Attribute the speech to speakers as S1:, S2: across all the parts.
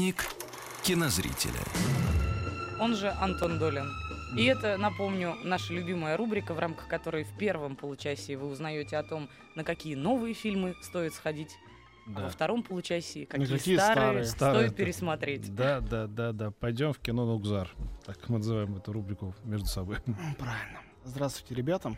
S1: Спутник кинозрителя.
S2: Он же Антон Долин. И это, напомню, наша любимая рубрика, в рамках которой в первом получасе вы узнаете о том, на какие новые фильмы стоит сходить, а во втором получасе какие,
S3: какие
S2: старые,
S3: старые?
S4: Старые
S2: стоит пересмотреть.
S4: Да, да, да, да. Пойдем в кино Нукзар. Так мы называем эту рубрику между собой.
S3: Правильно. Здравствуйте, ребята.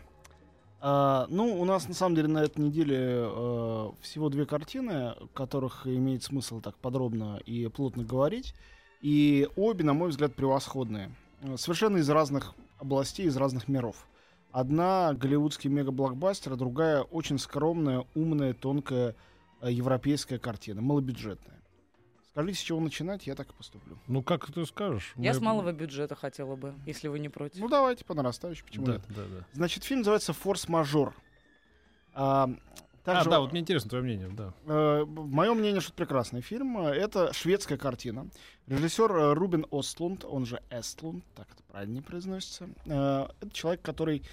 S3: А, ну, у нас на самом деле на этой неделе э, всего две картины, о которых имеет смысл так подробно и плотно говорить. И обе, на мой взгляд, превосходные. Э, Совершенно из разных областей, из разных миров. Одна голливудский мегаблокбастер, а другая очень скромная, умная, тонкая э, европейская картина, малобюджетная. Скажите, с чего начинать, я так и поступлю.
S4: Ну, как ты скажешь?
S2: Я
S4: Мы-
S2: с малого бюджета хотела бы, если вы не против.
S3: Ну, давайте по нарастающей, почему
S4: Да,
S3: нет?
S4: да, да.
S3: Значит, фильм называется «Форс-мажор». А,
S4: А,
S3: также,
S4: да, вот мне интересно твое мнение, да.
S3: э, мое мнение, что это прекрасный фильм. Это шведская картина. Режиссер э, Рубин Остлунд, он же Эстлунд, так это правильно произносится. Э, это человек, который...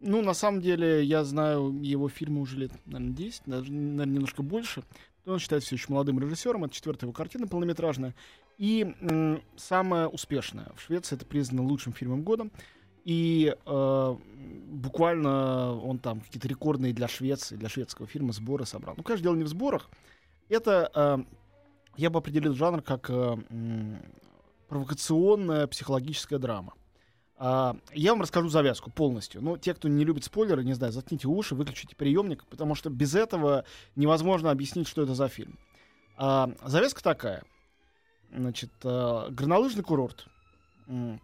S3: Ну, на самом деле, я знаю его фильмы уже лет, наверное, 10, даже, наверное, немножко больше. Он считается еще молодым режиссером. Это четвертая его картина полнометражная. И м, самая успешная. В Швеции это признано лучшим фильмом года. И э, буквально он там какие-то рекордные для Швеции, для шведского фильма сборы собрал. Ну, конечно, дело не в сборах. Это, э, я бы определил жанр как э, провокационная психологическая драма. А, я вам расскажу завязку полностью. Но те, кто не любит спойлеры, не знаю, заткните уши, выключите приемник, потому что без этого невозможно объяснить, что это за фильм. А, завязка такая. Значит, э, горнолыжный курорт.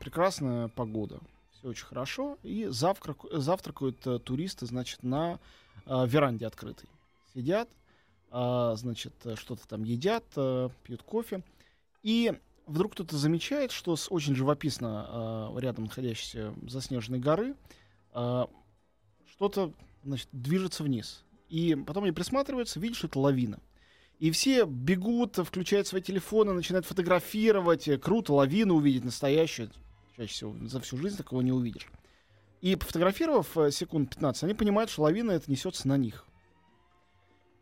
S3: Прекрасная погода. Все очень хорошо. И завтрак, завтракают э, туристы, значит, на веранде открытой. Сидят, а, значит, э, что-то там едят, э, пьют кофе. И вдруг кто-то замечает, что с очень живописно э, рядом находящейся заснеженной горы э, что-то, значит, движется вниз. И потом они присматриваются, видят, что это лавина. И все бегут, включают свои телефоны, начинают фотографировать. Круто, лавину увидеть настоящую. Чаще всего за всю жизнь такого не увидишь. И пофотографировав э, секунд 15, они понимают, что лавина это несется на них.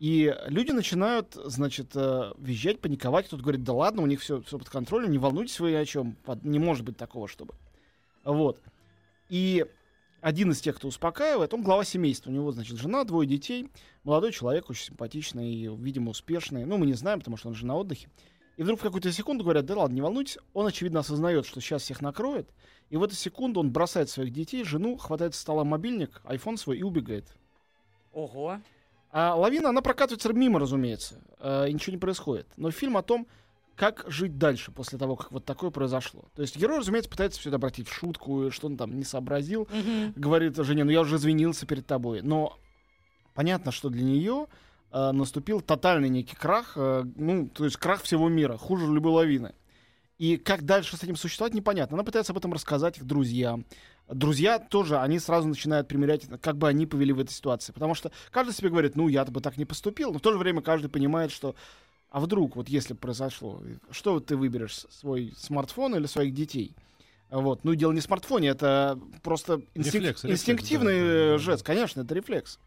S3: И люди начинают, значит, э, визжать, паниковать. Кто-то говорит, да ладно, у них все, все под контролем, не волнуйтесь вы о чем. Не может быть такого, чтобы. Вот. И один из тех, кто успокаивает, он глава семейства. У него, значит, жена, двое детей. Молодой человек, очень симпатичный и, видимо, успешный. Ну, мы не знаем, потому что он же на отдыхе. И вдруг в какую-то секунду говорят, да ладно, не волнуйтесь. Он, очевидно, осознает, что сейчас всех накроет. И в эту секунду он бросает своих детей, жену, хватает со стола мобильник, айфон свой и убегает.
S2: Ого.
S3: А лавина, она прокатывается мимо, разумеется. э, и ничего не происходит. Но фильм о том, как жить дальше после того, как вот такое произошло. То есть герой, разумеется, пытается все это обратить в шутку, что он там не сообразил.
S2: Мгм.
S3: Говорит жене, ну я уже извинился перед тобой. Но понятно, что для нее э, наступил тотальный некий крах, э, ну, то есть крах всего мира, хуже любой лавины. И как дальше с этим существовать, непонятно. Она пытается об этом рассказать их друзьям. Друзья тоже, они сразу начинают примерять, как бы они повели в этой ситуации. Потому что каждый себе говорит, ну, я бы так не поступил. Но в то же время каждый понимает, что а вдруг, вот если произошло, что ты выберешь, свой смартфон или своих детей? Вот. Ну, дело не в смартфоне, это просто инстинк-
S4: Рефлекс, рефлекс,
S3: инстинктивный
S4: да, да.
S3: жест, конечно, это рефлекс.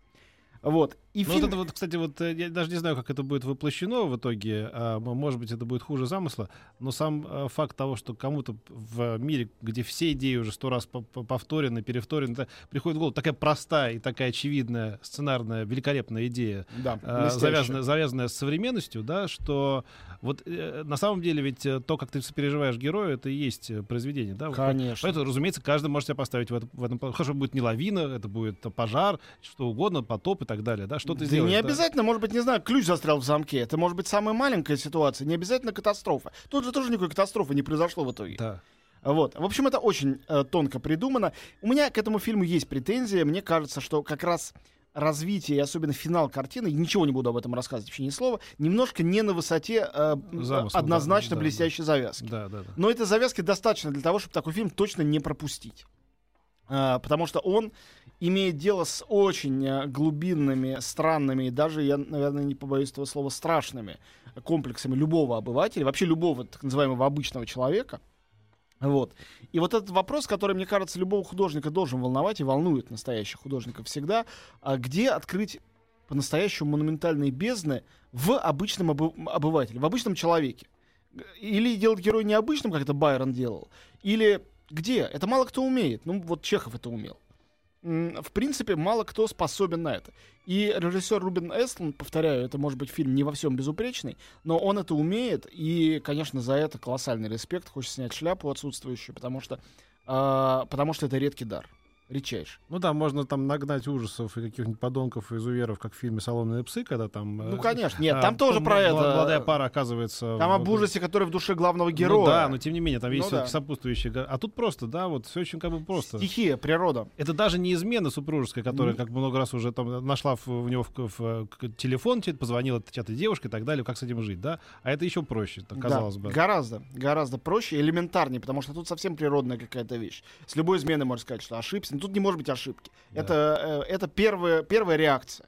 S3: Вот. И
S4: Ну,
S3: фильм...
S4: вот это вот, кстати, вот э, я даже не знаю, как это будет воплощено в итоге. а, может быть, это будет хуже замысла. Но сам э, факт того, что кому-то в мире, где все идеи уже сто раз по- по- повторены, перевторены, это приходит в голову такая простая и такая очевидная, сценарная, великолепная идея,
S3: да,
S4: э, завязанная, завязанная с современностью, да, что вот э, на самом деле ведь то, как ты сопереживаешь герою, это и есть произведение, да?
S3: Конечно.
S4: Поэтому, разумеется, каждый может себя поставить в этом, в этом. Хорошо, будет не лавина, это будет пожар, что угодно, потоп и так далее, да? Что ты
S3: Да
S4: сделаешь?
S3: не
S4: да?
S3: обязательно, может быть, не знаю, ключ застрял в замке. Это может быть самая маленькая ситуация, не обязательно катастрофа. Тут же тоже никакой катастрофы не произошло в итоге.
S4: Да.
S3: Вот. В общем, это очень э, тонко придумано. У меня к этому фильму есть претензия. Мне кажется, что как раз развитие и особенно финал картины, ничего не буду об этом рассказывать, вообще ни слова, немножко не на высоте э,
S4: Замысла,
S3: однозначно
S4: да, да,
S3: блестящей завязки.
S4: Да, да, да.
S3: Но этой завязки достаточно для того, чтобы такой фильм точно не пропустить. А, потому что он имеет дело с очень э, глубинными, странными и даже, я, наверное, не побоюсь этого слова, страшными комплексами любого обывателя, вообще любого так называемого обычного человека. Вот. И вот этот вопрос, который, мне кажется, любого художника должен волновать и волнует настоящих художников всегда, а где открыть по-настоящему монументальные бездны в обычном обы- обывателе, в обычном человеке. Или делать героя необычным, как это Байрон делал, или где? Это мало кто умеет. Ну, вот Чехов это умел. В принципе, мало кто способен на это. И режиссер Рубин Эстланд, повторяю, это может быть фильм не во всем безупречный, но он это умеет, и, конечно, за это колоссальный респект. Хочется снять шляпу отсутствующую, потому что, а, потому что это редкий дар. Редчайший.
S4: Ну да, можно там нагнать ужасов и каких-нибудь подонков и изуверов, как в фильме «Соломенные псы», когда там... э,
S3: Ну, конечно. Нет,
S4: а,
S3: там тоже про
S4: мла-
S3: это.
S4: Молодая пара оказывается...
S3: Там
S4: в-
S3: об ужасе, который в душе главного
S4: Ну
S3: героя.
S4: да, но тем не менее, там есть
S3: Ну да.
S4: сопутствующие... А тут просто, да, вот все очень как бы просто.
S3: Стихия, природа.
S4: Это даже не измена супружеская, которая,
S3: Мгм.
S4: как много раз уже там нашла в, в него в, в- к- телефон, позвонила чья-то девушка и так далее, как с этим жить, да? А это еще проще, так, казалось
S3: Да,
S4: бы.
S3: Гораздо, гораздо проще, элементарнее, потому что тут совсем природная какая-то вещь. С любой изменой можно сказать, что ошибся. Но тут не может быть ошибки.
S4: Да.
S3: Это, э, это первая, первая реакция.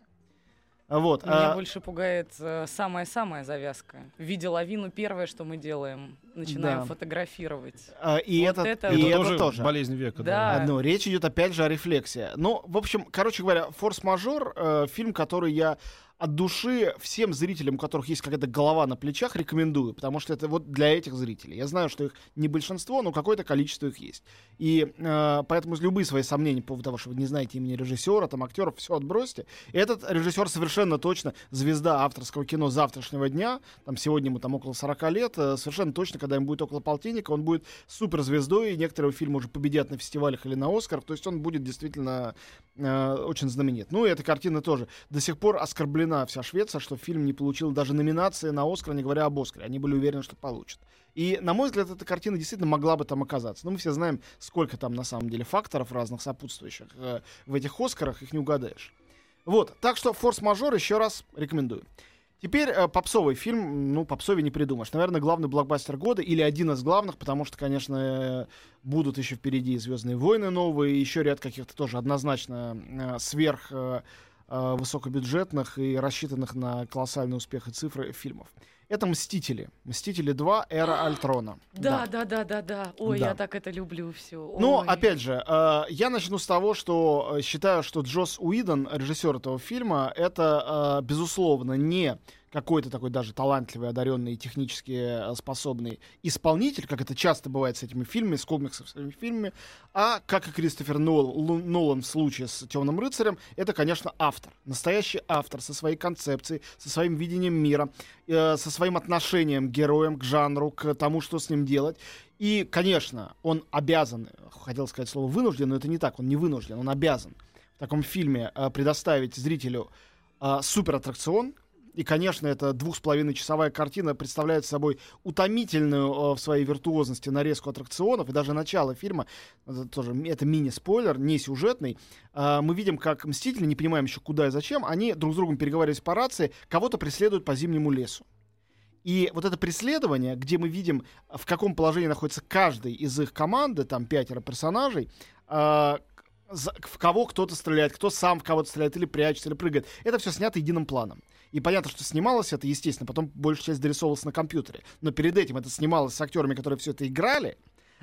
S3: Вот.
S2: Меня
S3: а,
S2: больше пугает э, самая-самая завязка. В виде лавину первое, что мы делаем, начинаем
S3: Да.
S2: фотографировать.
S3: а, и
S2: вот
S3: это,
S2: это
S3: и это
S4: тоже,
S3: тоже.
S4: болезнь века.
S2: Да.
S3: Ну, речь идет опять же о рефлексии. Ну, в общем, короче говоря, «Форс-мажор» э, фильм, который я от души всем зрителям, у которых есть какая-то голова на плечах, рекомендую, потому что это вот для этих зрителей. Я знаю, что их не большинство, но какое-то количество их есть. И э, поэтому любые свои сомнения по поводу того, что вы не знаете имени режиссера, там актеров, все отбросьте. Этот режиссер совершенно точно звезда авторского кино завтрашнего дня. Там сегодня ему там около 40 лет. э, совершенно точно, когда ему будет около полтинника, он будет суперзвездой. И некоторые фильмы уже победят на фестивалях или на Оскар. То есть он будет действительно э, очень знаменит. Ну и эта картина тоже. До сих пор оскорблена вся Швеция, что фильм не получил даже номинации на Оскар, не говоря об Оскаре. Они были уверены, что получат. И, на мой взгляд, эта картина действительно могла бы там оказаться. Но мы все знаем, сколько там на самом деле факторов разных сопутствующих э, в этих Оскарах, их не угадаешь. Вот, так что «Форс-мажор» еще раз рекомендую. Теперь э, попсовый фильм, ну, попсове не придумаешь. Наверное, главный блокбастер года или один из главных, потому что, конечно, э, будут еще впереди «Звездные войны» новые, еще ряд каких-то тоже однозначно э, сверх э, высокобюджетных и рассчитанных на колоссальный успех и цифры фильмов. Это «Мстители». «Мстители 2. Эра Альтрона».
S2: Да, да, да, да, да. Ой,
S3: Да.
S2: я так это люблю все.
S3: Ну, опять же, э, я начну с того, что э, считаю, что Джос Уидон, режиссер этого фильма, это, э, безусловно, не какой-то такой даже талантливый, одаренный технически э, способный исполнитель, как это часто бывает с этими фильмами, с комиксовыми фильмами, а, как и Кристофер Нол- Нолан в случае с «Темным рыцарем», это, конечно, автор. Настоящий автор со своей концепцией, со своим видением мира, э, со своим отношением к героям, к жанру, к тому, что с ним делать. И, конечно, он обязан, хотел сказать слово вынужден, но это не так, он не вынужден, он обязан в таком фильме э, предоставить зрителю э, суператтракцион. И, конечно, эта двух с половиной часовая картина представляет собой утомительную э, в своей виртуозности нарезку аттракционов. И даже начало фильма, это тоже это мини-спойлер, не сюжетный. э, мы видим, как Мстители, не понимаем еще куда и зачем, они друг с другом переговариваясь по рации, кого-то преследуют по зимнему лесу. И вот это преследование, где мы видим, в каком положении находится каждый из их команды, там пятеро персонажей, за- в кого кто-то стреляет, кто сам в кого-то стреляет, или прячется, или прыгает. Это все снято единым планом. И понятно, что снималось это, естественно, потом большая часть дорисовывалась на компьютере. Но перед этим это снималось с актерами, которые все это играли,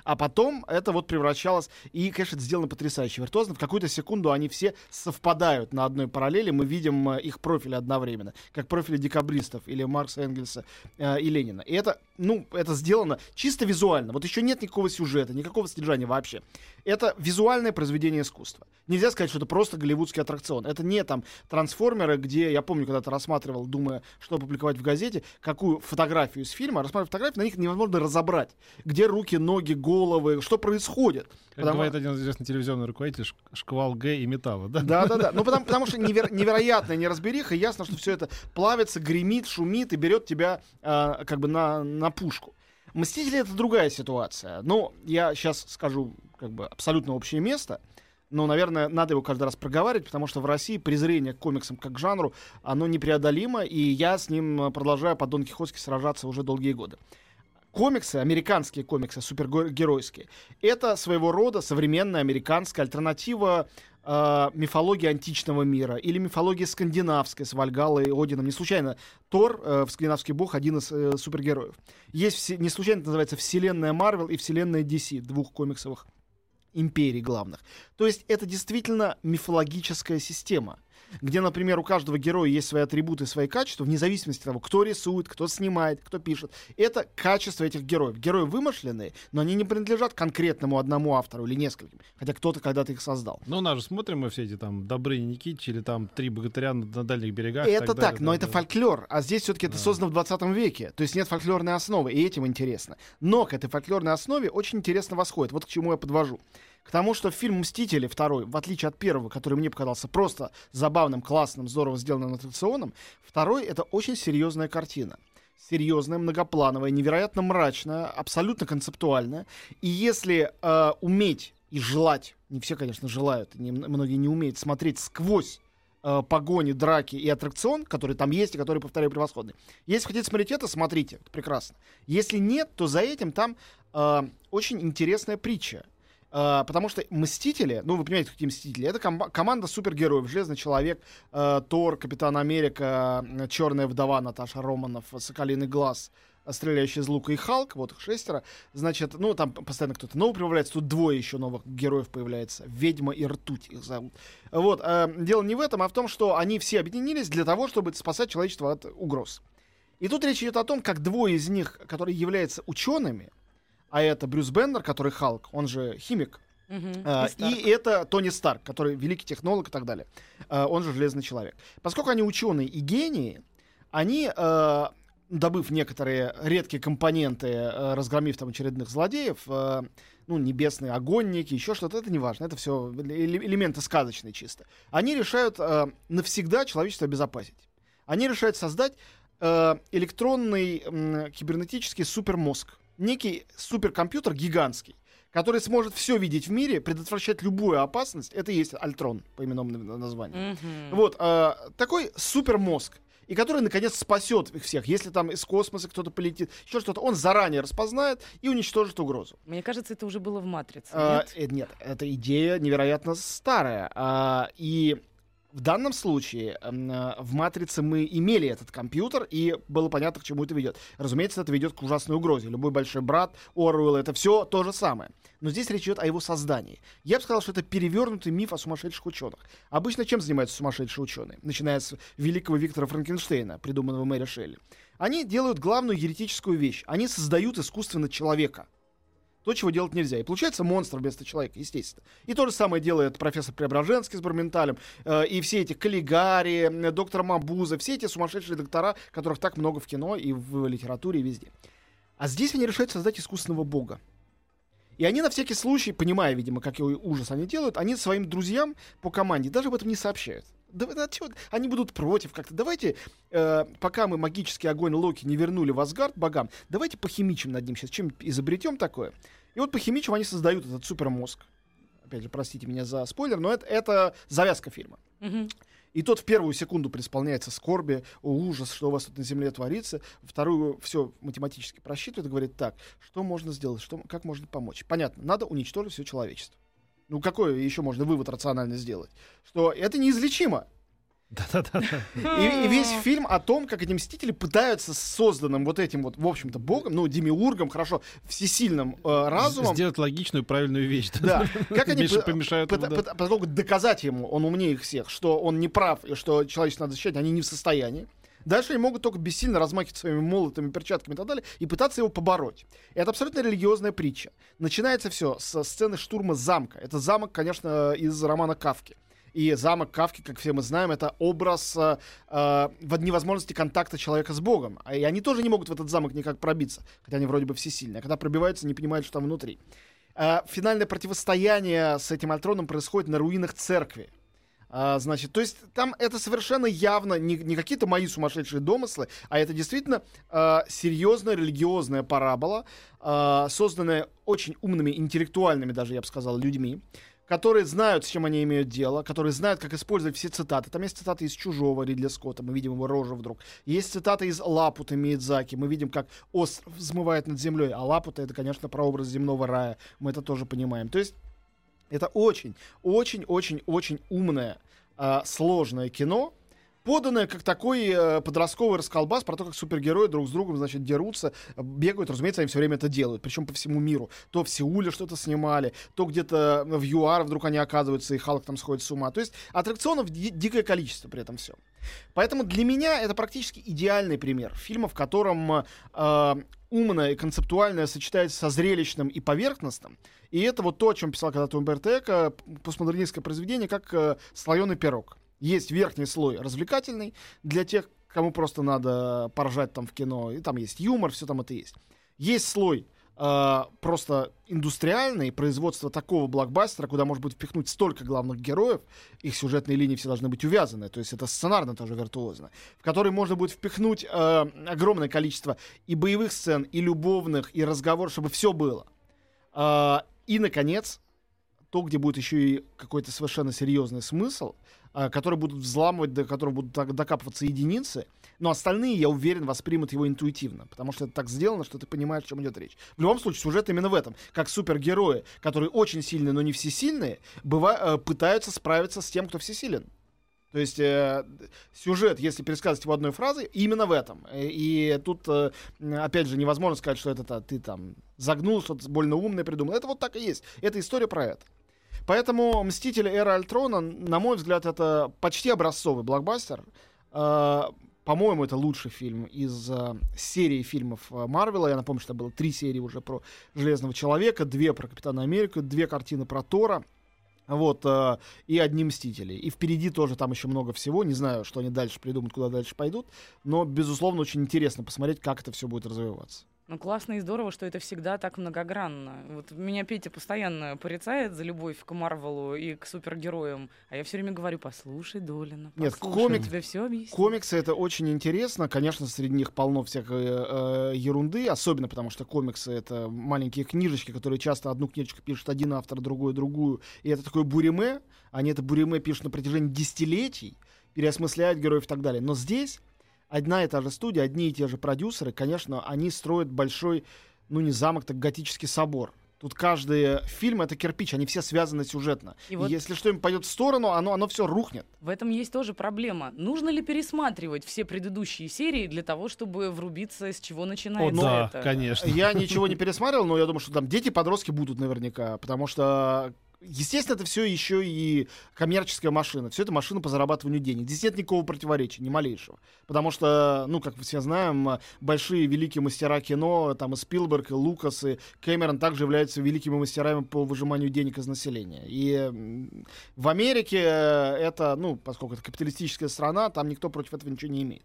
S3: а потом это вот превращалось, и, конечно, это сделано потрясающе виртуозно. В какую-то секунду они все совпадают на одной параллели, мы видим э, их профили одновременно, как профили декабристов или Маркса Энгельса э, и Ленина. И это, ну, это сделано чисто визуально. Вот еще нет никакого сюжета, никакого содержания вообще. Это визуальное произведение искусства. Нельзя сказать, что это просто голливудский аттракцион. Это не там трансформеры, где я помню, когда-то рассматривал, думая, что опубликовать в газете, какую фотографию из фильма, рассматривая фотографии, на них невозможно разобрать, где руки, ноги, головы, что происходит.
S4: Как
S3: Потому-
S4: говорит один известный телевизионный руководитель, шквал Г и металла, да?
S3: Да, да, да. Ну, потому, потому что невер- невероятная неразбериха, ясно, что все это плавится, гремит, шумит и берет тебя а, как бы на, на пушку. Мстители это другая ситуация. Ну, я сейчас скажу как бы абсолютно общее место. но, наверное, надо его каждый раз проговаривать, потому что в России презрение к комиксам как к жанру, оно непреодолимо, и я с ним э, продолжаю по Дон Кихотски сражаться уже долгие годы комиксы, американские комиксы, супергеройские, это своего рода современная американская альтернатива э, мифологии античного мира или мифологии скандинавской с Вальгалой и Одином. Не случайно Тор, э, скандинавский бог, один из э, супергероев. Есть, все, не случайно это называется вселенная Марвел и вселенная DC, двух комиксовых империй главных. То есть это действительно мифологическая система где, например, у каждого героя есть свои атрибуты, свои качества, вне зависимости от того, кто рисует, кто снимает, кто пишет. Это качество этих героев. Герои вымышленные, но они не принадлежат конкретному одному автору или нескольким, хотя кто-то когда-то их создал.
S4: Ну, у нас же смотрим мы все эти там Добрыня Никитич или там Три богатыря на, на дальних берегах.
S3: Это так,
S4: далее,
S3: но
S4: да,
S3: это
S4: да.
S3: фольклор, а здесь все-таки это
S4: Да.
S3: создано в 20 веке, то есть нет фольклорной основы, и этим интересно. Но к этой фольклорной основе очень интересно восходит. Вот к чему я подвожу. К тому, что фильм «Мстители» второй, в отличие от первого, который мне показался просто забавным, классным, здорово сделанным, аттракционом, второй — это очень серьезная картина. Серьезная, многоплановая, невероятно мрачная, абсолютно концептуальная. И если э, уметь и желать, не все, конечно, желают, не- многие не умеют смотреть сквозь э, погони, драки и аттракцион, который там есть и который, повторяю, превосходный. Если хотите смотреть это, смотрите, прекрасно. Если нет, то за этим там э, очень интересная притча. Э, потому что Мстители, ну вы понимаете, какие Мстители, это ком- команда супергероев, Железный Человек, э, Тор, Капитан Америка, э, Черная Вдова Наташа Романов, Соколиный Глаз, Стреляющий из лука и Халк, вот их шестеро. Значит, ну там постоянно кто-то новый появляется, тут двое еще новых героев появляется. Ведьма и Ртуть их зовут. Вот, э, дело не в этом, а в том, что они все объединились для того, чтобы спасать человечество от угроз. И тут речь идет о том, как двое из них, которые являются учеными, а это Брюс Беннер, который Халк, он же химик,
S2: Мгм.
S3: а,
S2: И
S3: и это Тони Старк, который великий технолог и так далее. А, он же Железный Человек. Поскольку они ученые и гении, они, э, добыв некоторые редкие компоненты, разгромив там очередных злодеев, ну, небесные огонники, еще что-то, это не важно, это все элементы сказочные чисто. Они решают навсегда человечество обезопасить. Они решают создать электронный кибернетический супермозг. Некий суперкомпьютер гигантский, который сможет все видеть в мире, предотвращать любую опасность. Это и есть Альтрон, по именному названию.
S2: Мгм.
S3: Вот, э, такой супермозг. И который, наконец, спасет их всех. Если там из космоса кто-то полетит, еще что-то, он заранее распознает и уничтожит угрозу.
S2: Мне кажется, это уже было в «Матрице»,
S3: А,
S2: нет?
S3: э, нет, эта идея невероятно старая. А, и в данном случае м, э, в «Матрице» мы имели этот компьютер, и было понятно, к чему это ведет. Разумеется, это ведет к ужасной угрозе. Любой большой брат, Оруэлл, это все то же самое. Но здесь речь идет о его создании. Я бы сказал, что это перевернутый миф о сумасшедших ученых. Обычно чем занимаются сумасшедшие ученые? Начиная с великого Виктора Франкенштейна, придуманного Мэри Шелли. Они делают главную еретическую вещь. Они создают искусственно человека. То, чего делать нельзя. И получается монстр вместо человека, естественно. И то же самое делает профессор Преображенский с Барменталем, э, и все эти Каллигари, э, доктор Мабуза, все эти сумасшедшие доктора, которых так много в кино и в литературе, и везде. А здесь они решают создать искусственного бога. И они на всякий случай, понимая, видимо, какой ужас они делают, они своим друзьям по команде даже об этом не сообщают. Да, да чё, они будут против как-то. Давайте, э, пока мы магический огонь Локи не вернули в Асгард богам, давайте похимичим над ним сейчас, чем изобретем такое. И вот похимичим они создают этот супермозг. Опять же, простите меня за спойлер, но это, это завязка фильма.
S2: Мгм.
S3: И тот в первую секунду преисполняется скорби, о, ужас, что у вас тут на земле творится. Во Вторую все математически просчитывает и говорит, так, что можно сделать, что, как можно помочь. Понятно, надо уничтожить все человечество. Ну, какой еще можно вывод рационально сделать? Что это неизлечимо.
S4: Да-да-да.
S3: И, и весь фильм о том, как эти мстители пытаются с созданным вот этим вот, в общем-то, богом, ну, демиургом, хорошо, всесильным э, разумом,
S4: Сделать логичную, правильную вещь.
S3: да, как они
S4: помешают ему, да.
S3: доказать ему, он умнее их всех, что он не прав и что человечество надо защищать, они не в состоянии. Дальше они могут только бессильно размахивать своими молотами, перчатками и так далее и пытаться его побороть. Это абсолютно религиозная притча. Начинается все со сцены штурма замка. Это замок, конечно, из романа Кавки. И замок Кавки, как все мы знаем, это образ э, э, в невозможности контакта человека с Богом. А И они тоже не могут в этот замок никак пробиться, хотя они вроде бы всесильные. А когда пробиваются, не понимают, что там внутри. Э, финальное противостояние с этим Альтроном происходит на руинах церкви. А, значит, то есть там это совершенно явно не, не какие-то мои сумасшедшие домыслы, а это действительно а, серьезная религиозная парабола, а, созданная очень умными, интеллектуальными даже, я бы сказал, людьми, которые знают, с чем они имеют дело, которые знают, как использовать все цитаты. Там есть цитаты из «Чужого» Ридли Скотта, мы видим его рожу вдруг. Есть цитаты из «Лапута» Миядзаки, мы видим, как остров взмывает над землей. А «Лапута» — это, конечно, прообраз земного рая, мы это тоже понимаем. То есть это очень, очень, очень, очень умное, э, сложное кино, поданное как такой э, подростковый расколбас про то, как супергерои друг с другом, значит, дерутся, бегают, разумеется, они все время это делают, причем по всему миру. То в Сеуле что-то снимали, то где-то в ЮАР вдруг они оказываются, и Халк там сходит с ума. То есть аттракционов ди- дикое количество при этом все. Поэтому для меня это практически идеальный пример фильма, в котором э, умное и концептуальное сочетается со зрелищным и поверхностным. И это вот то, о чем писал когда-то Умберто Эко, постмодернистское произведение, как э, слоеный пирог. Есть верхний слой развлекательный для тех, кому просто надо поржать там в кино, и там есть юмор, все там это есть. Есть слой э, просто индустриальный, производство такого блокбастера, куда может быть впихнуть столько главных героев, их сюжетные линии все должны быть увязаны, то есть это сценарно тоже виртуозно, в который можно будет впихнуть э, огромное количество и боевых сцен, и любовных, и разговоров, чтобы все было. Э, и, наконец, то, где будет еще и какой-то совершенно серьезный смысл, а, которые будут взламывать, до которого будут докапываться единицы, но остальные, я уверен, воспримут его интуитивно, потому что это так сделано, что ты понимаешь, о чем идет речь. В любом случае, сюжет именно в этом. Как супергерои, которые очень сильные, но не всесильные, быва, э, пытаются справиться с тем, кто всесилен. То есть э, сюжет, если пересказывать его одной фразой, именно в этом. Э, и тут, э, опять же, невозможно сказать, что это ты там загнул, что-то больно умное придумал. Это вот так и есть. Это история про это. Поэтому «Мстители. Эра Альтрона», на мой взгляд, это почти образцовый блокбастер. Э, по-моему, это лучший фильм из э, серии фильмов э, Марвела. Я напомню, что было три серии уже про Железного Человека, две про Капитана Америку, две картины про Тора. Вот, э, и одни Мстители. И впереди тоже там еще много всего. Не знаю, что они дальше придумают, куда дальше пойдут. Но, безусловно, очень интересно посмотреть, как это все будет развиваться.
S2: Ну, классно и здорово, что это всегда так многогранно. Вот меня Петя постоянно порицает за любовь к Марвелу и к супергероям, а я все время говорю, послушай, Долина, послушай, Нет, комик, тебе все объясню.
S3: Комиксы — это очень интересно. Конечно, среди них полно всякой э, ерунды, особенно потому что комиксы — это маленькие книжечки, которые часто одну книжечку пишет один автор, другую — другую. И это такое буриме. Они это буриме пишут на протяжении десятилетий, переосмысляют героев и так далее. Но здесь одна и та же студия, одни и те же продюсеры, конечно, они строят большой, ну не замок, так готический собор. Тут каждый фильм это кирпич, они все связаны сюжетно. И вот Если что им пойдет в сторону, оно, оно все рухнет.
S2: В этом есть тоже проблема. Нужно ли пересматривать все предыдущие серии для того, чтобы врубиться, с чего начинается О,
S4: да,
S2: это?
S4: конечно.
S3: Я ничего не пересматривал, но я думаю, что там дети, подростки будут наверняка, потому что Естественно, это все еще и коммерческая машина. Все это машина по зарабатыванию денег. Здесь нет никакого противоречия, ни малейшего. Потому что, ну, как мы все знаем, большие великие мастера кино, там и Спилберг, и Лукас, и Кэмерон также являются великими мастерами по выжиманию денег из населения. И в Америке это, ну, поскольку это капиталистическая страна, там никто против этого ничего не имеет.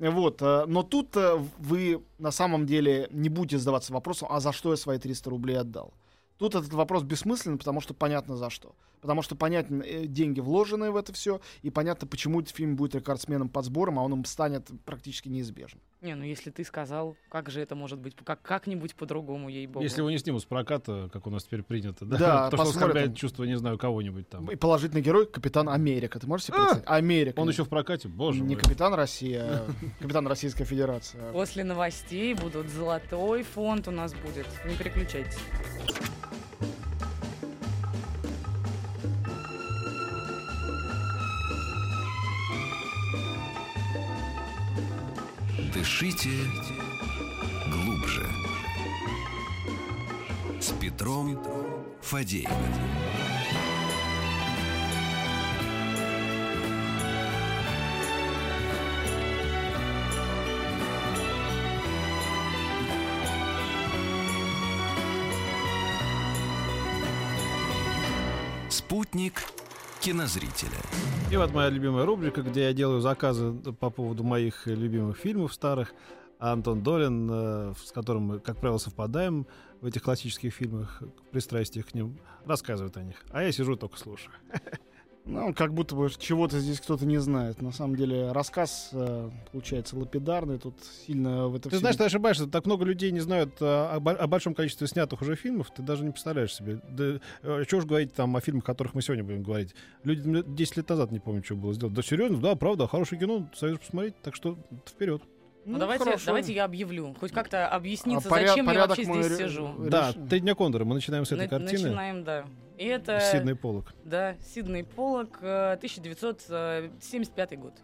S3: Вот, э, но тут э, вы на самом деле не будете задаваться вопросом, а за что я свои 300 рублей отдал? Тут этот вопрос бессмысленный, потому что понятно за что. Потому что понятно э, деньги вложенные в это все, и понятно, почему этот фильм будет рекордсменом под сбором, а он им станет практически неизбежно.
S2: Не, ну если ты сказал, как же это может быть, как, как-нибудь по-другому, ей-богу.
S4: Если его не снимут с проката, как у нас теперь принято, да?
S3: Да,
S4: Потому что оскорбляет чувство, не знаю, кого-нибудь там.
S3: И положительный герой — Капитан Америка. Ты можешь себе а! представить? А, Америка.
S4: Он еще в прокате? Боже
S3: Не
S4: мой.
S3: Капитан Россия, а Капитан Российской Федерации.
S2: После новостей будут золотой фонд у нас будет. Не переключайтесь.
S1: Дышите глубже. С Петром Фадеевым. Кинозрителя.
S4: И вот моя любимая рубрика, где я делаю заказы по поводу моих любимых фильмов старых. Антон Долин, э, с которым мы, как правило, совпадаем в этих классических фильмах, пристрастиях к ним, рассказывает о них. А я сижу только слушаю.
S3: Ну, как будто бы чего-то здесь кто-то не знает. На самом деле рассказ э, получается лапидарный. Тут сильно в это
S4: Ты знаешь, ты ошибаешься. Так много людей не знают а, о, о большом количестве снятых уже фильмов. Ты даже не представляешь себе. Да, э, чего ж говорить там о фильмах, о которых мы сегодня будем говорить. Люди м, 10 лет назад не помню, что было сделано. Да серьезно, да, правда, хорошее кино, советую посмотреть. Так что вперед.
S2: Ну,
S3: Ну,
S2: давайте,
S3: хорошо.
S2: давайте я объявлю. Хоть как-то объясниться,
S3: А поряд-
S2: зачем я вообще здесь
S3: ре-
S2: сижу.
S4: Да,
S3: решим.
S4: «Три дня Кондора». Мы начинаем с этой
S2: На-
S4: картины.
S2: Начинаем, да. И это...
S4: Сиднey Поллок.
S2: Да, Сидней Поллок, э, 1975 год.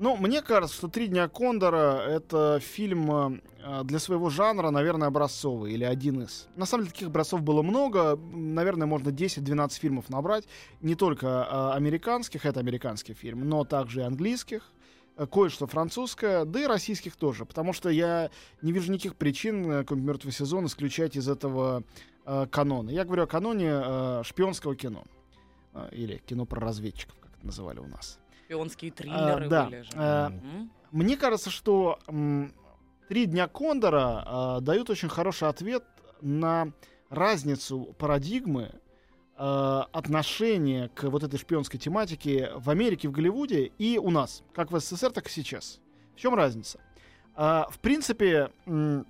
S3: Ну, мне кажется, что «Три дня Кондора» — это фильм э, для своего жанра, наверное, образцовый или один из. На самом деле, таких образцов было много. Наверное, можно 10-12 фильмов набрать. Не только э, американских, это американский фильм, но также и английских. э, Кое-что французское, да и российских тоже. Потому что я не вижу никаких причин какой-нибудь «Мертвый сезон» исключать из этого э, канона. Я говорю о каноне э, шпионского кино. Э, или кино про разведчиков, как это называли у нас.
S2: Шпионские триллеры
S3: А, да.
S2: были же.
S3: Э,
S2: М?
S3: мне кажется, что м, три дня Кондора а, дают очень хороший ответ на разницу парадигмы а, отношения к вот этой шпионской тематике в Америке, в Голливуде и у нас, как в СССР, так и сейчас. В чем разница? А, в принципе, м,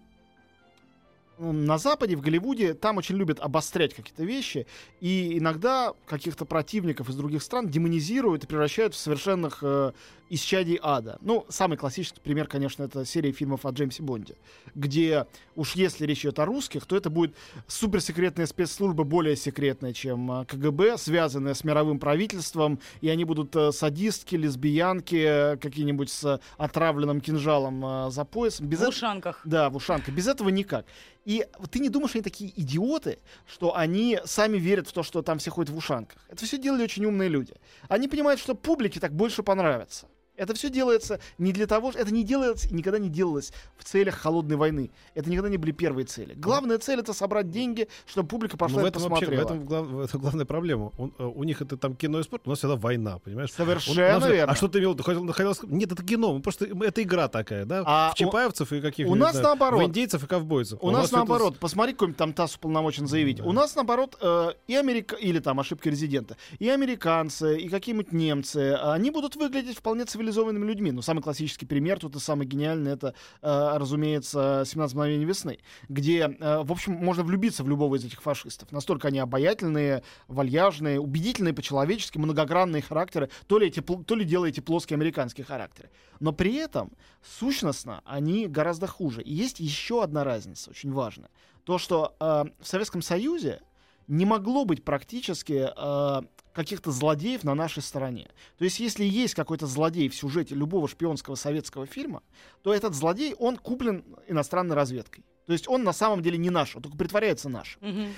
S3: на Западе, в Голливуде, там очень любят обострять какие-то вещи, и иногда каких-то противников из других стран демонизируют и превращают в совершенных э, исчадий ада. Ну, самый классический пример, конечно, это серия фильмов о Джеймсе Бонде, где уж если речь идет о русских, то это будет суперсекретная спецслужба, более секретная, чем э, КГБ, связанная с мировым правительством, и они будут э, садистки, лесбиянки, э, какие-нибудь с отравленным кинжалом э, за поясом. Без
S2: В ушанках.
S3: да, в ушанках. Без этого никак. И ты не думаешь, они такие идиоты, что они сами верят в то, что там все ходят в ушанках. Это все делали очень умные люди. Они понимают, что публике так больше понравится. Это все делается не для того, это не делается никогда не делалось в целях холодной войны. Это никогда не были первые цели. Главная цель это собрать деньги, чтобы публика
S4: Ну,
S3: пошла
S4: в
S3: и
S4: этом вообще, в
S3: посмотрела.
S4: этом, глав- в этом главная проблема. Он, э, у них это там кино и спорт, у нас всегда война, понимаешь?
S3: Совершенно
S4: У нас-
S3: верно.
S4: А что ты имел? Ты хотел, хотел сказать? Нет, это кино. Просто это игра такая, да?
S3: А
S4: в Чапаевцев и каких
S3: у нас наоборот.
S4: В индейцев и ковбойцев.
S3: У нас
S4: всё это
S3: наоборот, посмотри, какой-нибудь там ТАСС уполномочен заявить.
S4: Да.
S3: У нас наоборот э, и Америка, или там ошибки резидента, и американцы, и какие-нибудь немцы, они будут выглядеть вполне цивилизованными людьми. Но самый классический пример, тут и самый гениальный, это, э, разумеется, «17 мгновений весны», где, э, в общем, можно влюбиться в любого из этих фашистов. Настолько они обаятельные, вальяжные, убедительные по-человечески, многогранные характеры, то ли, эти, то ли дело эти плоские американские характеры. Но при этом сущностно они гораздо хуже. И есть еще одна разница, очень важная. То, что э, в Советском Союзе не могло быть практически э, каких-то злодеев на нашей стороне. То есть, если есть какой-то злодей в сюжете любого шпионского советского фильма, то этот злодей, он куплен иностранной разведкой. То есть он на самом деле не наш, он только притворяется нашим.
S2: Мгм.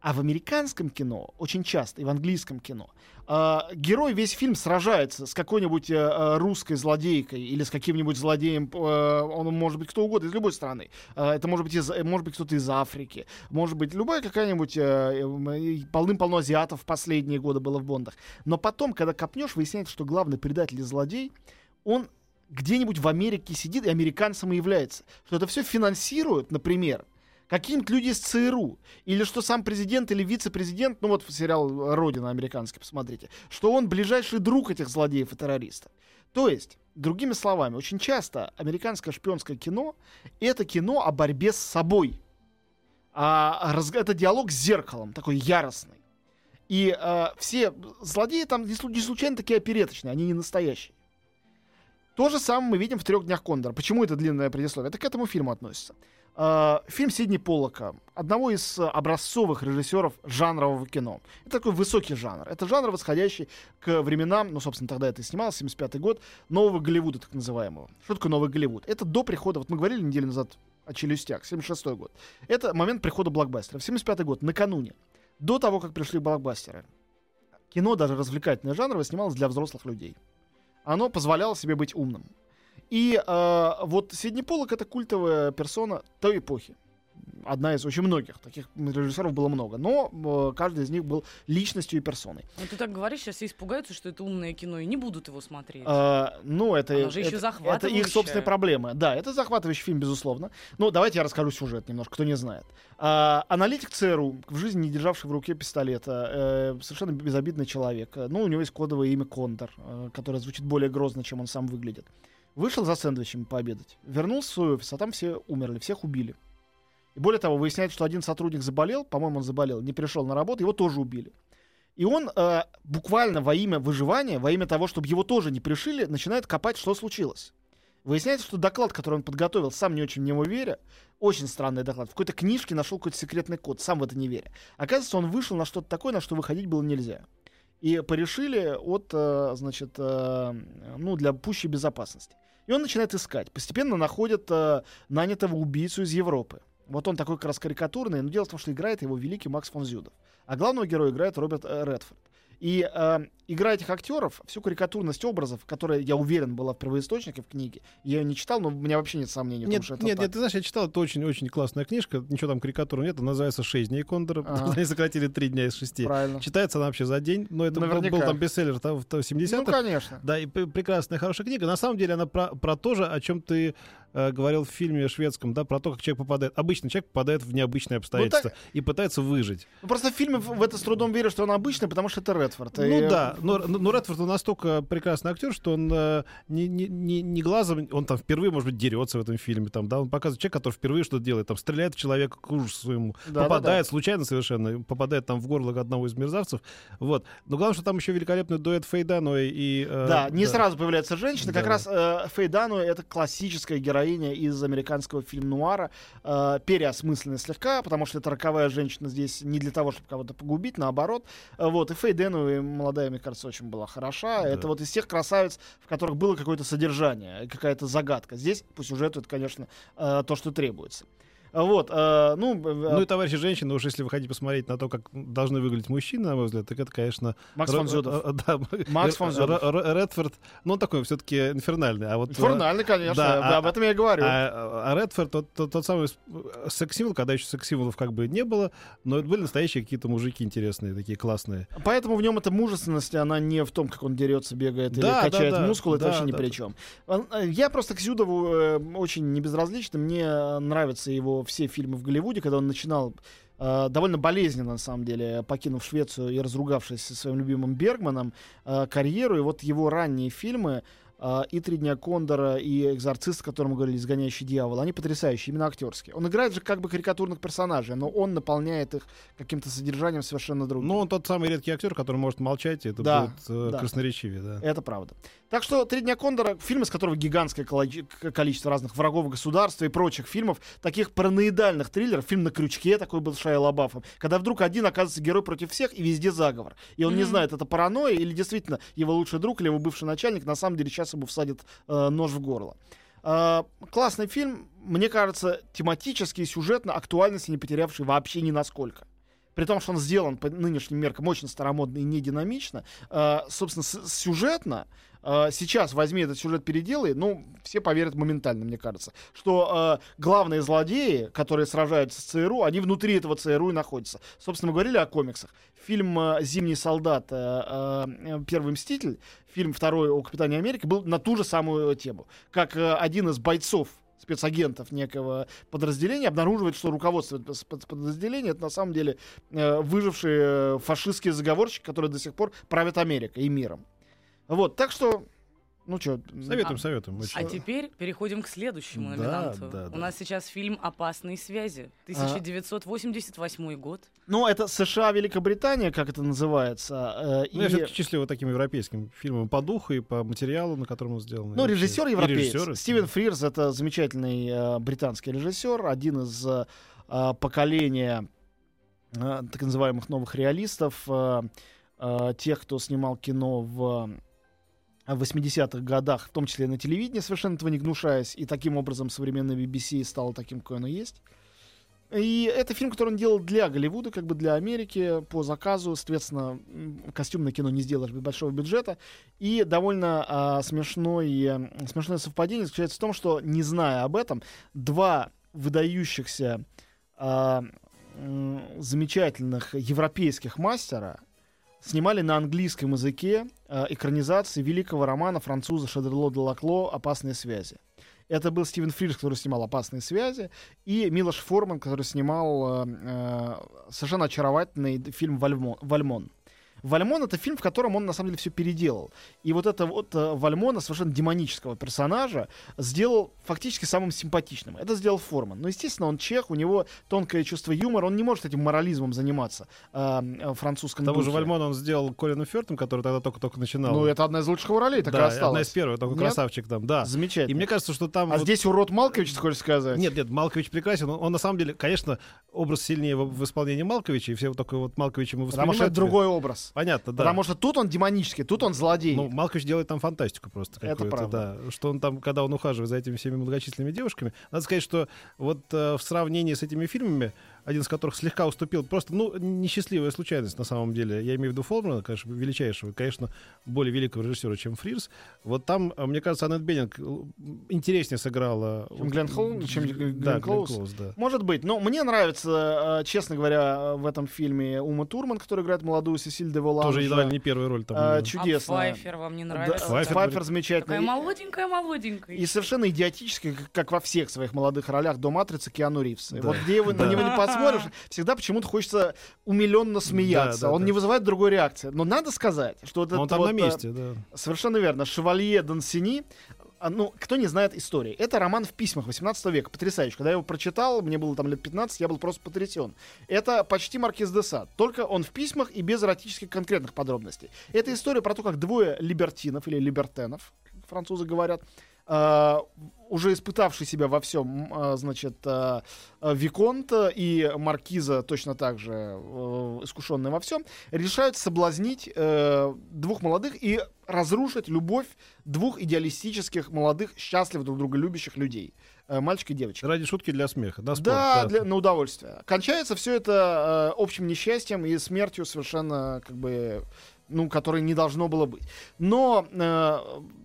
S3: А в американском кино, очень часто, и в английском кино, э, герой весь фильм сражается с какой-нибудь э, э, русской злодейкой или с каким-нибудь злодеем, э, он может быть кто угодно, из любой страны. Э, это может быть, из, э, может быть кто-то из Африки, может быть любая какая-нибудь, э, э, полным-полно азиатов в последние годы было в Бондах. Но потом, когда копнешь, выясняется, что главный предатель и злодей, он где-нибудь в Америке сидит и американцем и является. Что это все финансируют, например, какие-нибудь люди из ЦРУ, или что сам президент или вице-президент, ну вот сериал «Родина» американский, посмотрите, что он ближайший друг этих злодеев и террористов. То есть, другими словами, очень часто американское шпионское кино — это кино о борьбе с собой. А раз- это диалог с зеркалом, такой яростный. И а, все злодеи там не, не случайно такие опереточные, они не настоящие. То же самое мы видим в трех днях Кондора. Почему это длинное предисловие? Это к этому фильму относится. А, фильм Сидни Поллока, одного из а, образцовых режиссеров жанрового кино. Это такой высокий жанр. Это жанр, восходящий к временам, ну, собственно, тогда это и снималось, 75 год, нового Голливуда, так называемого. Что такое новый Голливуд? Это до прихода, вот мы говорили неделю назад о челюстях, 76 год. Это момент прихода блокбастера. 75 год, накануне, до того, как пришли блокбастеры. Кино, даже развлекательное жанровое, снималось для взрослых людей. Оно позволяло себе быть умным. И э, вот Сидни Поллок это культовая персона той эпохи. одна из очень многих. Таких режиссеров было много. Но э, каждый из них был личностью и персоной.
S2: Ну, ты так говоришь, сейчас все испугаются, что это умное кино, и не будут его смотреть.
S3: А, ну, это,
S2: Оно же еще
S3: это, это
S2: захватывающее.
S3: их собственные проблемы. Да, это захватывающий фильм, безусловно. Ну, давайте я расскажу сюжет немножко, кто не знает. А, аналитик ЦРУ, в жизни не державший в руке пистолета, э, совершенно безобидный человек. Э, Ну, у него есть кодовое имя Кондор, э, которое звучит более грозно, чем он сам выглядит. Вышел за сэндвичем пообедать. Вернулся в свой офис, а там все умерли, всех убили. И более того, выясняется, что один сотрудник заболел, по-моему, он заболел, не пришел на работу, его тоже убили. И он э, буквально во имя выживания, во имя того, чтобы его тоже не пришили, начинает копать, что случилось. Выясняется, что доклад, который он подготовил, сам не очень в него веря, очень странный доклад, в какой-то книжке нашел какой-то секретный код, сам в это не веря. Оказывается, он вышел на что-то такое, на что выходить было нельзя. И порешили от, э, значит, э, ну, для пущей безопасности. И он начинает искать. Постепенно находит э, нанятого убийцу из Европы. Вот он такой как раз карикатурный, но дело в том, что играет его великий Макс фон Зюдов. А главного героя играет Роберт Редфорд. И э, игра этих актеров, всю карикатурность образов, которая, я уверен, была в первоисточнике в книге, я ее не читал, но у меня вообще нет сомнений в том,
S4: Нет,
S3: что это
S4: нет,
S3: так.
S4: нет, ты знаешь, я читал, это очень-очень классная книжка, ничего там карикатуры нет, она называется «Шесть дней Кондора»,
S3: Ага.
S4: они сократили три дня из шести.
S3: Правильно.
S4: Читается она вообще за день, но это был,
S3: Наверняка.
S4: был там бестселлер там, в
S3: Ну,
S4: 70-х.
S3: конечно.
S4: Да, и прекрасная, хорошая книга. На самом деле она про, про то же, о чем ты э, говорил в фильме шведском, да, про то, как человек попадает. Обычно человек попадает в необычные обстоятельства и пытается выжить.
S3: Ну, просто в фильме в это с трудом верю, что он обычный, потому что это Редфорд. И-
S4: Ну да, но, но Редфорд он настолько прекрасный актер, что он э, не, не, не, не глазом, он там впервые, может быть, дерется в этом фильме, там, да, он показывает человека, который впервые что-то делает, там, стреляет в человека к ужасу своему,
S3: Да,
S4: попадает случайно совершенно, попадает там в горло одного из мерзавцев, вот. Но главное, что там еще великолепный дуэт Фейдано и... э,
S3: Да, не сразу появляется женщина. Как
S4: Да.
S3: раз э, Фэй Дану это классическая героиня из американского фильм-нуара, э, переосмысленная слегка, потому что это роковая женщина здесь не для того, чтобы кого-то погубить, наоборот. Э, вот, и Фэй и молодая, мне кажется, очень была хороша.
S4: Да.
S3: Это вот из тех красавиц, в которых было какое-то содержание, какая-то загадка. Здесь по сюжету это, конечно, э, то, что требуется. Э, Вот, э, ну, э,
S4: Ну и товарищи женщины, уж если вы хотите посмотреть на то, как должны выглядеть мужчины, на мой взгляд, так это, конечно...
S3: Макс фон
S4: Да,
S3: Макс фон
S4: Р- Редфорд, ну он такой все-таки инфернальный. А вот, э,
S3: Фурнальный, конечно,
S4: да,
S3: да,
S4: а-
S3: об этом я и говорю.
S4: А, а Редфорд, тот, тот, тот самый секс-символ, когда еще секс-символов как бы не было, но это были настоящие какие-то мужики интересные, такие классные.
S3: Поэтому в нем эта мужественность, она не в том, как он дерется, бегает или
S4: Да, да,
S3: качает
S4: да.
S3: мускулы, это
S4: Да,
S3: вообще ни
S4: да,
S3: при
S4: да.
S3: чем. Я просто к Зюдову э, очень небезразличен. Мне э, нравятся все фильмы в Голливуде, когда он начинал э, довольно болезненно, на самом деле, покинув Швецию и разругавшись со своим любимым Бергманом, э, карьеру. И вот его ранние фильмы э, и «Три дня Кондора», и «Экзорцист», о котором мы говорили, «Изгоняющий дьявола», они потрясающие, именно актерские. Он играет же как бы карикатурных персонажей, но он наполняет их каким-то содержанием совершенно другим.
S4: Ну, он тот самый редкий актер, который может молчать, и это
S3: Да,
S4: будет э,
S3: да.
S4: красноречивее, да.
S3: Это правда. Так что «Три дня Кондора», фильм, из которого гигантское количество разных врагов государства и прочих фильмов, таких параноидальных триллеров, фильм «На крючке» такой был с Шайа Лабафом, когда вдруг один оказывается герой против всех, и везде заговор. И он не
S2: Мгм.
S3: знает, это паранойя или действительно его лучший друг или его бывший начальник, на самом деле сейчас ему всадит э, нож в горло. Э, классный фильм, мне кажется, тематически и сюжетно актуальности не потерявший вообще ни насколько. При том, что он сделан по нынешним меркам очень старомодно и не динамично, э, собственно, с- сюжетно, э, сейчас возьми этот сюжет переделай, ну, все поверят моментально, мне кажется, что э, главные злодеи, которые сражаются с ЦРУ, они внутри этого ЦРУ и находятся. Собственно, мы говорили о комиксах. Фильм «Зимний солдат. э, э, Первый мститель», фильм второй о Капитане Америки был на ту же самую тему. Как э, один из бойцов спецагентов некого подразделения обнаруживает, что руководство подразделения это на самом деле э, выжившие э, фашистские заговорщики, которые до сих пор правят Америкой и миром. Вот, так что, ну что,
S4: Советуем, советуем.
S2: А
S4: очень.
S2: теперь переходим к следующему
S4: Да,
S2: номинанту.
S4: да,
S2: У
S4: да.
S2: нас сейчас фильм «Опасные связи». 1988 год.
S3: ну это США, Великобритания, как это называется. э,
S4: Ну, я
S3: и-
S4: все-таки числю его таким европейским фильмом по духу и по материалу, на котором он сделан.
S3: Ну, режиссер европеец.
S4: режиссер,
S3: Стивен Фрирз это замечательный э, британский режиссер, один из э, э, поколения э, так называемых новых реалистов, э, э, тех, кто снимал кино в э, 80-х годах, в том числе на телевидении, совершенно этого не гнушаясь, и таким образом современная BBC стала таким, какой оно есть. И это фильм, который он делал для Голливуда, как бы для Америки, по заказу. Соответственно, м, костюмное кино не сделаешь без большого бюджета. И довольно а, смешной, э, смешное совпадение заключается в том, что, не зная об этом, два выдающихся а, замечательных европейских мастера снимали на английском языке а, экранизации великого романа француза Шадрело де Лакло «Опасные связи». Это был Стивен Фрирз, который снимал «Опасные связи», и Милош Форман, который снимал э, э, совершенно очаровательный фильм «Вальмон». «Вальмон». Вальмон это фильм, в котором он на самом деле все переделал. И вот это вот э, Вальмона, совершенно демонического персонажа, сделал фактически самым симпатичным. Это сделал Форман. Но, естественно, он чех, у него тонкое чувство юмора, он не может этим морализмом заниматься э, э, в французском
S4: К тому же. Вальмон он сделал Колину Фёртом, который тогда только-только начинал.
S3: Ну, это одна из лучших его ролей, так и
S4: да,
S3: осталась.
S4: одна из первых, такой
S3: Нет?
S4: красавчик там, да.
S3: Замечательно.
S4: И мне кажется, что там...
S3: А
S4: вот-
S3: здесь урод Малкович, ты хочешь сказать?
S4: Нет, нет, Малкович прекрасен. Он, он на самом деле, конечно, образ сильнее в, в исполнении Малковича, и все вот такой вот Малковича мы
S3: Потому что это другой образ.
S4: Понятно, да.
S3: Потому что тут он демонический, тут он злодей.
S4: Ну, Малкович делает там фантастику просто
S3: Это правда.
S4: да. Что он там, когда он ухаживает за этими всеми многочисленными девушками. Надо сказать, что вот э, в сравнении с этими фильмами, один из которых слегка уступил, просто, ну, несчастливая случайность на самом деле. Я имею в виду Фолмана, конечно, величайшего, конечно, более великого режиссера, чем Фрирс. Вот там, э, мне кажется, Аннет Беннинг э, интереснее сыграла.
S3: Чем Глен Хол- чем Глен
S4: да, Глен
S3: Клоуз?
S4: Клоуз, да.
S3: Может быть. Но мне нравится, э, честно говоря, в этом фильме Ума Турман, который играет молодую Сесиль де Волан.
S4: Тоже едва ли не первая роль там. него.
S3: чудесно.
S2: А Пфайфер вам не
S3: Да,
S2: нравится?
S4: Пфайфер
S3: Пфайфер
S2: Такая
S3: замечательный.
S2: молоденькая-молоденькая.
S3: И совершенно идиотически, как- во всех своих молодых ролях до «Матрицы» Киану Ривз. И
S4: Да.
S3: Вот где его, на
S4: Да.
S3: него не посмотришь, всегда почему-то хочется умиленно смеяться.
S4: Да, да,
S3: Он
S4: да.
S3: не вызывает другой реакции. Но надо сказать, что вот
S4: Он
S3: это
S4: там
S3: вот,
S4: на
S3: э,
S4: месте, да.
S3: Совершенно верно. Шевалье Дансини. а, Ну, кто не знает истории. Это роман в письмах 18 века. Потрясающий. Когда я его прочитал, мне было там лет 15, я был просто потрясен. Это почти Маркиз де Сад. Только он в письмах и без эротических конкретных подробностей. Это история про то, как двое либертинов или либертенов, французы говорят, уже испытавший себя во всем, а, значит, а, Виконт и Маркиза точно так же э, искушенные во всем, решают соблазнить э, двух молодых и разрушить любовь двух идеалистических молодых, счастливых друг друга любящих людей. Э, мальчик и девочка.
S4: Ради шутки для смеха, да, спорт,
S3: Да, для- на удовольствие. Кончается все это э, общим несчастьем и смертью совершенно как бы ну, которой не должно было быть. Но э,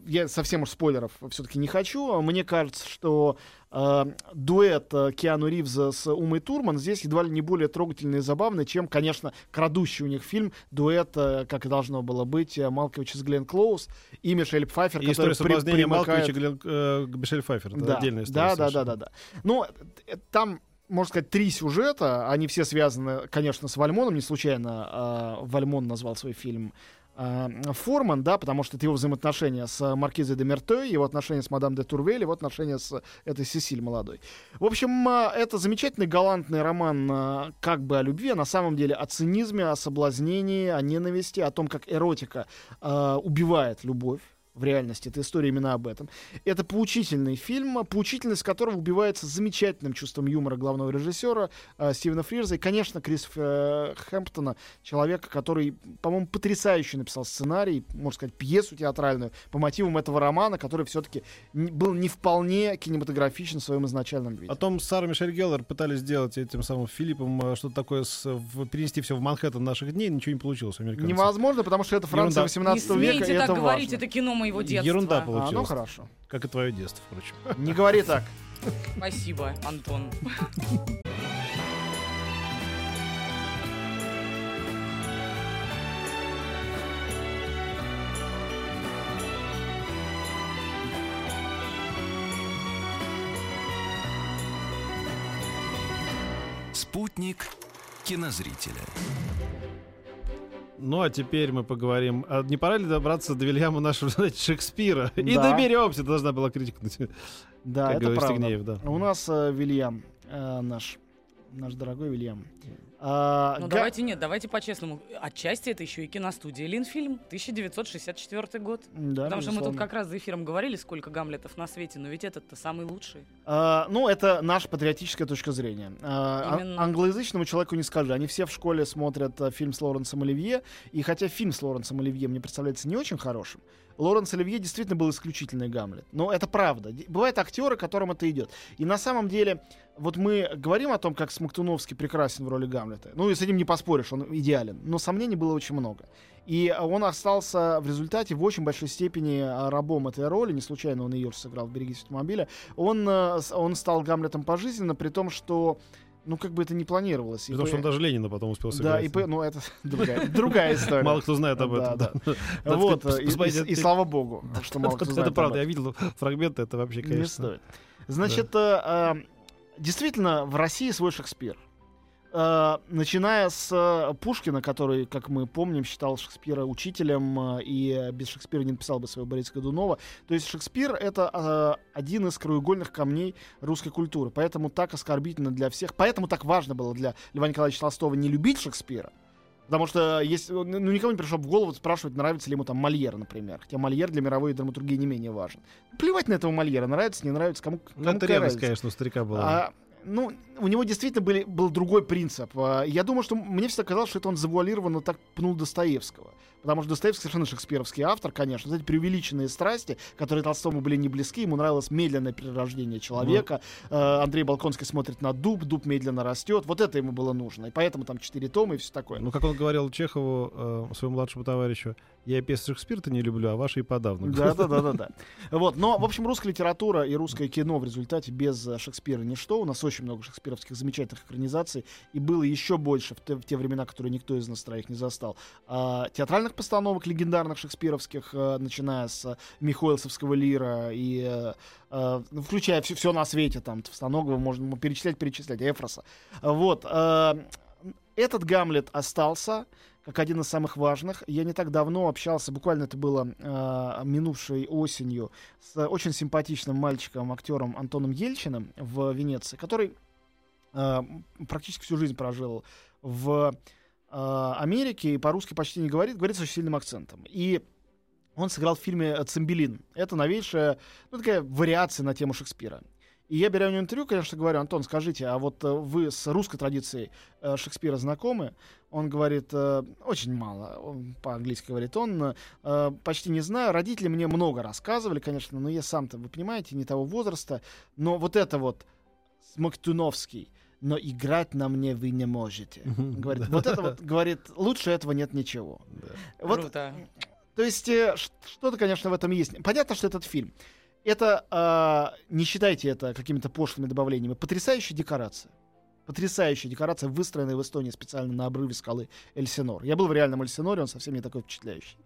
S3: я совсем уж спойлеров все-таки не хочу. Мне кажется, что э, дуэт э, Киану Ривза с Умой Турман здесь едва ли не более трогательный и забавный, чем, конечно, крадущий у них фильм дуэт, э, как и должно было быть, э, Малкович с Глен Клоуз и Мишель Пфайфер,
S4: И история соблазнения
S3: примыкает-
S4: Малковича Глен, э, Мишель Пфайфер. Это
S3: да,
S4: отдельная история.
S3: да, да, да, да, да. Ну, э, там, можно сказать, три сюжета. Они все связаны, конечно, с Вальмоном. Не случайно э, Вальмон назвал свой фильм э, Форман, да, потому что это его взаимоотношения с Маркизой де Мертой, его отношения с мадам де Турвель, его отношения с этой Сесиль молодой. В общем, э, это замечательный галантный роман э, как бы о любви, а на самом деле о цинизме, о соблазнении, о ненависти, о том, как эротика э, убивает любовь. В реальности это история именно об этом. Это поучительный фильм, поучительность которого убивается замечательным чувством юмора главного режиссера э, Стивена Фрирза. И, конечно, Крис э, Хэмптона, человека, который, по-моему, потрясающе написал сценарий, можно сказать, пьесу театральную по мотивам этого романа, который все-таки был не вполне кинематографичен в своем изначальном виде.
S4: Потом с Сарой Мишель Геллер пытались сделать этим самым Филиппом э, что-то такое, с, в- перенести все в Манхэттен наших дней, ничего не получилось у американцев.
S3: Невозможно, потому что это Франция
S4: Ерунда.
S3: 18
S2: не
S3: века, и это
S2: так говорить,
S3: важно.
S2: это кино моего детства.
S4: Ерунда
S3: А,
S4: получилась.
S3: ну хорошо.
S4: Как и твое детство, впрочем.
S3: Не говори так.
S2: Спасибо, Антон.
S1: Спутник кинозрителя.
S4: Ну, а теперь мы поговорим. А не пора ли добраться до Вильяма нашего, знаете, Шекспира? И
S3: Да.
S4: доберемся, должна была крикнуть.
S3: Да,
S4: Как
S3: это правда.
S4: Стегнеев, да.
S3: У нас э, Вильям, э, наш, наш дорогой Вильям. А,
S2: Ну
S3: Га-
S2: давайте нет, давайте по-честному. Отчасти это еще и киностудия Линфильм, 1964 год.
S3: Да,
S2: Потому что мы тут
S3: безусловно.
S2: как раз за эфиром говорили, сколько Гамлетов на свете, но ведь этот-то самый лучший.
S3: А, ну, это наша патриотическая точка зрения. А, а-
S2: Именно.
S3: англоязычному человеку не скажи. Они все в школе смотрят а, фильм с Лоренсом Оливье. И хотя фильм с Лоренсом Оливье мне представляется не очень хорошим, Лоренс Оливье действительно был исключительный Гамлет. Но это правда. Бывают актеры, которым это идет. И на самом деле, вот мы говорим о том, как Смоктуновский прекрасен в роли Гамлета. Ну и с этим не поспоришь, он идеален. Но сомнений было очень много. И а, он остался в результате в очень большой степени а, рабом этой роли. Не случайно он ее сыграл в «Берегись автомобиля». Он, э, он стал Гамлетом пожизненно, при том, что Ну, как бы это не планировалось.
S4: Потому что он даже Ленина потом успел
S3: Да,
S4: сыграть.
S3: и П- ну это другая, другая история.
S4: Мало кто знает об
S3: Да,
S4: этом.
S3: да.
S4: Надо
S3: Вот, и- и, и слава богу, что мало кто
S4: Это
S3: знает об
S4: правда, я видел фрагменты, это вообще,
S3: Не
S4: конечно.
S3: стоит. Значит, э, э, действительно, в России свой Шекспир. Э, начиная с э, Пушкина, который, как мы помним, считал Шекспира учителем э, и э, без Шекспира не написал бы своего Бориса Годунова. То есть Шекспир — это э, один из краеугольных камней русской культуры. Поэтому так оскорбительно для всех. Поэтому так важно было для Льва Николаевича Толстого не любить Шекспира. Потому что есть, ну, никому не пришло в голову спрашивать, нравится ли ему там Мольер, например. Хотя Мольер для мировой драматургии не менее важен. Плевать на этого Мольера, нравится, не нравится, кому,
S4: Ну,
S3: кому
S4: это
S3: какая
S4: ревность, конечно, у старика была.
S3: А, ну, у него действительно были, был другой принцип. А, Я думаю, что мне всегда казалось, что это он завуалированно так пнул Достоевского. Потому что Достоевский совершенно шекспировский автор, конечно. Вот эти преувеличенные страсти, которые Толстому были не близки. Ему нравилось медленное перерождение человека. Э, Андрей Балконский смотрит на дуб, дуб медленно растет. Вот это ему было нужно. И поэтому там четыре тома и все такое.
S4: Ну, как он говорил Чехову, э, своему младшему товарищу, я пьесы Шекспира-то не люблю, а ваши и подавно.
S3: Да, да, да, да, да. Вот, но, в общем, русская литература и русское кино в результате без Шекспира ничто. У нас очень много шекспировских замечательных экранизаций, и было еще больше в те, в те времена, которые никто из нас троих не застал. А, театральных постановок легендарных шекспировских, э, начиная с э, Михоэлсовского лира и ну, включая все, на свете, там, Товстоногова, можно перечислять, перечислять, Эфроса. Вот. э, этот Гамлет остался как один из самых важных. Я не так давно общался, буквально это было э, минувшей осенью, с очень симпатичным мальчиком, актером Антоном Ельчиным в Венеции, который э, практически всю жизнь прожил в э, Америке и по-русски почти не говорит, говорит с очень сильным акцентом. И он сыграл в фильме «Цимбелин». Это новейшая, ну, такая вариация на тему Шекспира. И я беру у него интервью, конечно, говорю, Антон, скажите, а вот э, вы с русской традицией э, Шекспира знакомы? Он говорит, э, очень мало, он по-английски говорит, он э, почти не знаю. Родители мне много рассказывали, конечно, но я сам-то, вы понимаете, не того возраста. Но вот это вот Смоктуновский, но играть на мне вы не можете. Говорит, вот это вот, говорит, лучше этого нет ничего.
S4: Да.
S3: Вот
S2: Круто.
S3: то есть э, что-то, конечно, в этом есть. Понятно, что этот фильм. Это, э, не считайте это какими-то пошлыми добавлениями, потрясающая декорация. Потрясающая декорация, выстроенная в Эстонии специально на обрыве скалы Эльсинор. Я был в реальном Эльсиноре, он совсем не такой впечатляющий.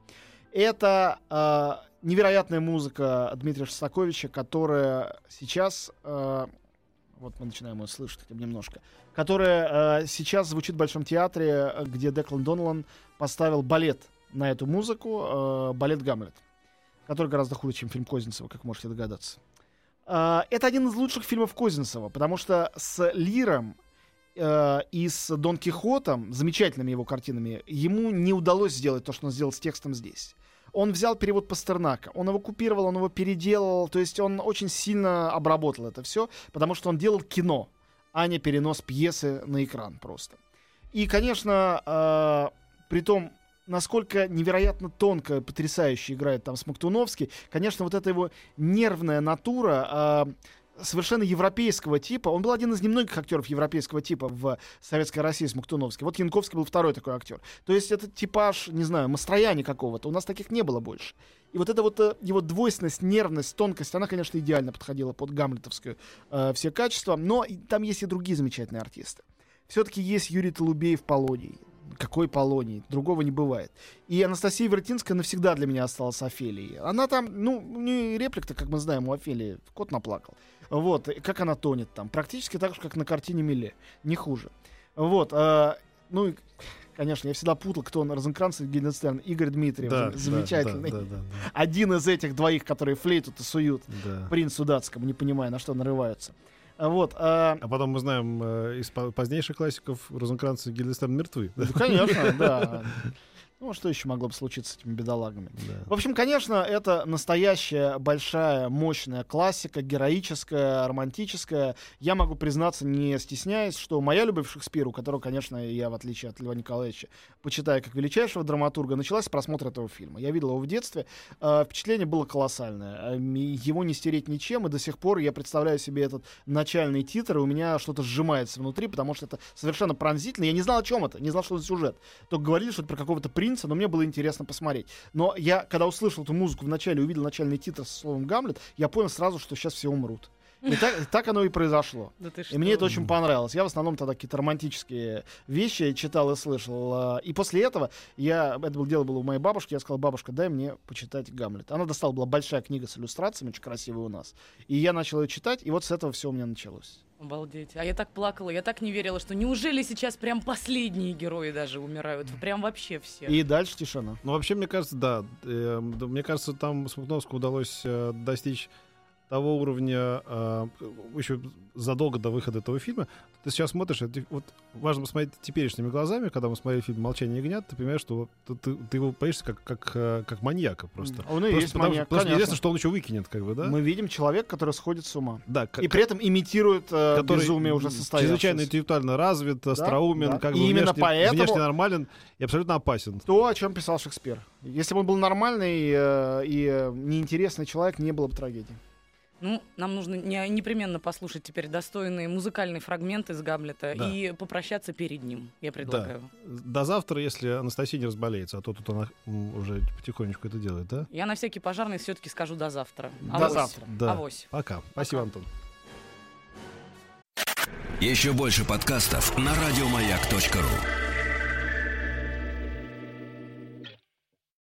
S3: Это э, невероятная музыка Дмитрия Шостаковича, которая сейчас, э, вот мы начинаем ее слышать хотя бы немножко, которая э, сейчас звучит в Большом театре, где Деклан Доналан поставил балет на эту музыку, э, балет «Гамлет», который гораздо хуже, чем фильм Козинцева, как можете догадаться. Э, это один из лучших фильмов Козинцева, потому что с Лиром э, и с Дон Кихотом, замечательными его картинами, ему не удалось сделать то, что он сделал с текстом здесь. Он взял перевод Пастернака, он его купировал, он его переделал, то есть он очень сильно обработал это все, потому что он делал кино, а не перенос пьесы на экран просто. И, конечно, э, при том, насколько невероятно тонко, потрясающе играет там Смоктуновский, конечно, вот эта его нервная натура э, совершенно европейского типа. Он был один из немногих актеров европейского типа в Советской России Смоктуновский. Вот Янковский был второй такой актер. То есть это типаж, не знаю, Мастрояни какого-то. У нас таких не было больше. И вот эта вот э, его двойственность, нервность, тонкость, она, конечно, идеально подходила под гамлетовскую э, все качества. Но и там есть и другие замечательные артисты. Все-таки есть Юрий Толубеев Полоний. Какой Полоний? Другого не бывает. И Анастасия Вертинская навсегда для меня осталась Офелией. Она там, ну, не реплик-то, как мы знаем, у Офелии кот наплакал. Вот, и как она тонет там. Практически так же, как на картине Миле. Не хуже. Вот, э, ну, и, конечно, я всегда путал, кто он, Розенкранц или Гильденстерн. Игорь Дмитриев,
S4: Да,
S3: зам- замечательный.
S4: Да, да, да,
S3: Один из этих двоих, которые флейту-то суют
S4: да, да.
S3: принцу датскому, не понимая, на что нарываются. А Вот, а,
S4: А потом мы знаем э, из по- позднейших классиков Розенкранц и Гильденстерн мертвы.
S3: ну, конечно, да. Ну, что еще могло бы случиться с этими бедолагами? В общем, конечно, это настоящая, большая, мощная классика, героическая, романтическая. Я могу признаться, не стесняясь, что моя любовь к Шекспиру, которую, конечно, я, в отличие от Льва Николаевича, почитаю как величайшего драматурга, началась с просмотра этого фильма. Я видел его в детстве. Э, Впечатление было колоссальное. М, Его не стереть ничем, и до сих пор я представляю себе этот начальный титр, и у меня что-то сжимается внутри, потому что это совершенно пронзительно. Я не знал, о чем это, не знал, что за сюжет. Только говорили, что это про какого-то принца, но мне было интересно посмотреть. Но я, когда услышал эту музыку в начале, увидел начальный титр со словом «Гамлет», я понял сразу, что сейчас все умрут. И так, так оно и произошло.
S2: Да ты
S3: И
S2: что?
S3: мне это очень понравилось. Я в основном тогда какие-то романтические вещи читал и слышал. А, И после этого я, это было, дело было у моей бабушки, я сказал, бабушка, дай мне почитать Гамлет. Она достала, была большая книга с иллюстрациями, очень красивая у нас. И я начал ее читать, и вот с этого все у меня началось.
S2: Обалдеть. А я так плакала, я так не верила, что неужели сейчас прям последние герои даже умирают? Прям вообще все.
S3: И дальше тишина.
S4: Ну, вообще, мне кажется, да. э, да, Мне кажется, там Смоктуновскому удалось э, достичь того уровня э, еще задолго до выхода этого фильма. Ты сейчас смотришь, это, вот важно посмотреть теперешними глазами, когда мы смотрели фильм «Молчание ягнят», ты понимаешь, что вот ты, ты- его боишься как, как, э, как маньяка просто.
S3: Он и
S4: Просто
S3: есть
S4: потому,
S3: маньяк,
S4: потому что неизвестно, что он еще выкинет, как бы, да?
S3: Мы видим человека, который сходит с ума.
S4: Да,
S3: И при этом имитирует э,
S4: который
S3: безумие уже состоявшееся.
S4: чрезвычайно интеллектуально развит, остроумен,
S3: да.
S4: как
S3: И
S4: бы
S3: именно
S4: внешне,
S3: поэтому-
S4: внешне нормален и абсолютно опасен.
S3: То, о чем писал Шекспир. Если бы он был нормальный э, и э, неинтересный человек, не было бы трагедии.
S2: Ну, нам нужно не- непременно послушать теперь достойный музыкальный фрагмент из Гамлета
S4: Да.
S2: и попрощаться перед ним, я предлагаю.
S4: До завтра, если Анастасия не разболеется, а то тут она уже потихонечку это делает, да?
S2: Я на всякий пожарный все-таки скажу до завтра.
S3: До
S2: Авось.
S3: завтра.
S4: Да.
S2: Авось.
S4: Пока. Спасибо, Антон.
S1: Еще больше подкастов на радиомаяк.ру.